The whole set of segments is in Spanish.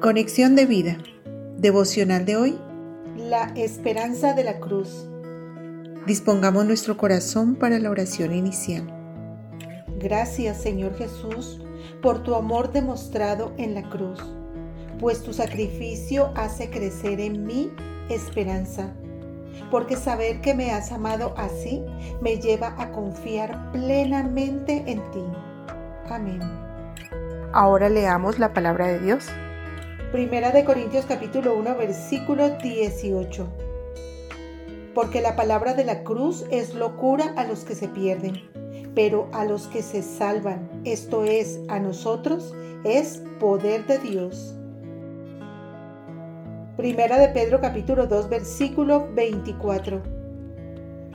Conexión de vida. Devocional de hoy. La esperanza de la cruz. Dispongamos nuestro corazón para la oración inicial. Gracias Señor Jesús por tu amor demostrado en la cruz, pues tu sacrificio hace crecer en mí esperanza, porque saber que me has amado así me lleva a confiar plenamente en ti. Amén. Ahora leamos la palabra de Dios. Primera de Corintios capítulo 1 versículo 18. Porque la palabra de la cruz es locura a los que se pierden, pero a los que se salvan, esto es, a nosotros, es poder de Dios. Primera de Pedro capítulo 2 versículo 24.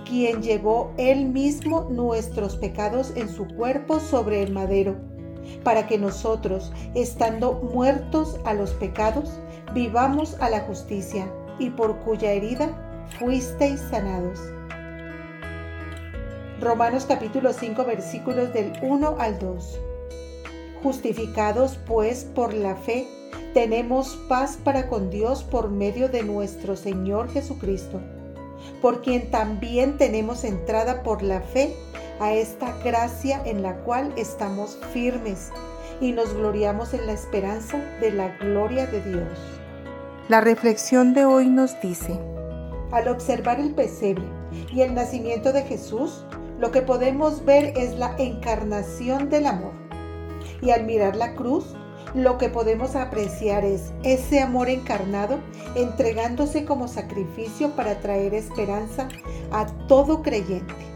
Quien llevó él mismo nuestros pecados en su cuerpo sobre el madero para que nosotros, estando muertos a los pecados, vivamos a la justicia, y por cuya herida fuisteis sanados. Romanos capítulo 5 versículos del 1 al 2. Justificados pues por la fe, tenemos paz para con Dios por medio de nuestro Señor Jesucristo, por quien también tenemos entrada por la fe a esta gracia en la cual estamos firmes y nos gloriamos en la esperanza de la gloria de Dios. La reflexión de hoy nos dice, al observar el pesebre y el nacimiento de Jesús, lo que podemos ver es la encarnación del amor. Y al mirar la cruz, lo que podemos apreciar es ese amor encarnado entregándose como sacrificio para traer esperanza a todo creyente.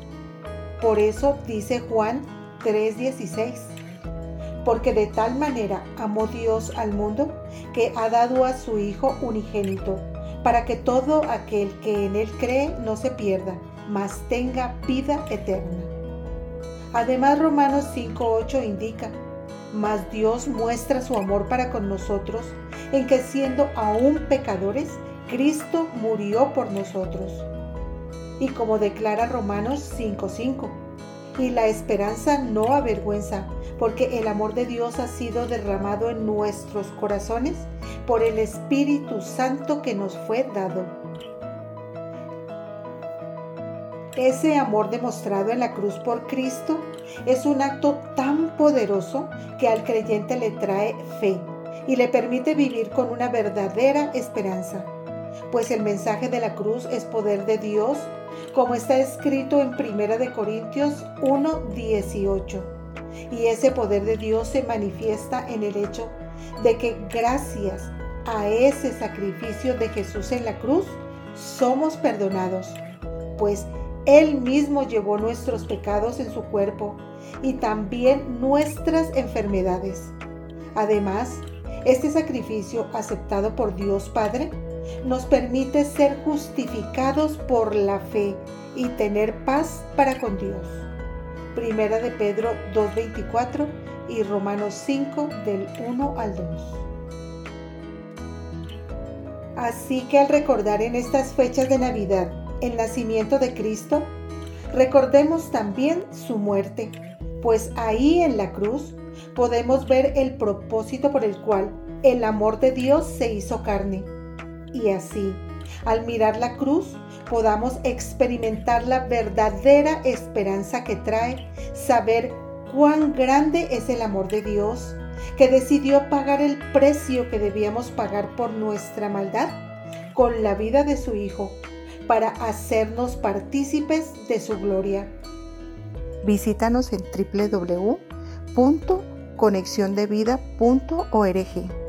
Por eso dice Juan 3:16, porque de tal manera amó Dios al mundo que ha dado a su Hijo unigénito, para que todo aquel que en él cree no se pierda, mas tenga vida eterna. Además Romanos 5:8 indica, mas Dios muestra su amor para con nosotros en que siendo aún pecadores, Cristo murió por nosotros y como declara Romanos 5:5. Y la esperanza no avergüenza, porque el amor de Dios ha sido derramado en nuestros corazones por el Espíritu Santo que nos fue dado. Ese amor demostrado en la cruz por Cristo es un acto tan poderoso que al creyente le trae fe y le permite vivir con una verdadera esperanza pues el mensaje de la cruz es poder de Dios, como está escrito en 1 de Corintios 1:18. Y ese poder de Dios se manifiesta en el hecho de que gracias a ese sacrificio de Jesús en la cruz somos perdonados, pues Él mismo llevó nuestros pecados en su cuerpo y también nuestras enfermedades. Además, este sacrificio aceptado por Dios Padre nos permite ser justificados por la fe y tener paz para con Dios. Primera de Pedro 2.24 y Romanos 5 del 1 al 2. Así que al recordar en estas fechas de Navidad el nacimiento de Cristo, recordemos también su muerte, pues ahí en la cruz podemos ver el propósito por el cual el amor de Dios se hizo carne y así, al mirar la cruz, podamos experimentar la verdadera esperanza que trae saber cuán grande es el amor de Dios, que decidió pagar el precio que debíamos pagar por nuestra maldad con la vida de su Hijo, para hacernos partícipes de su gloria. Visítanos en www.conexiondevida.org.